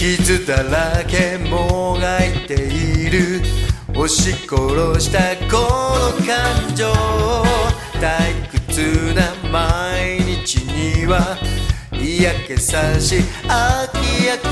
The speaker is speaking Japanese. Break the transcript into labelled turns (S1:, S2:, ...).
S1: 傷だらけもがいている。押し殺したこの感情退屈な毎日には嫌気さし飽き飽き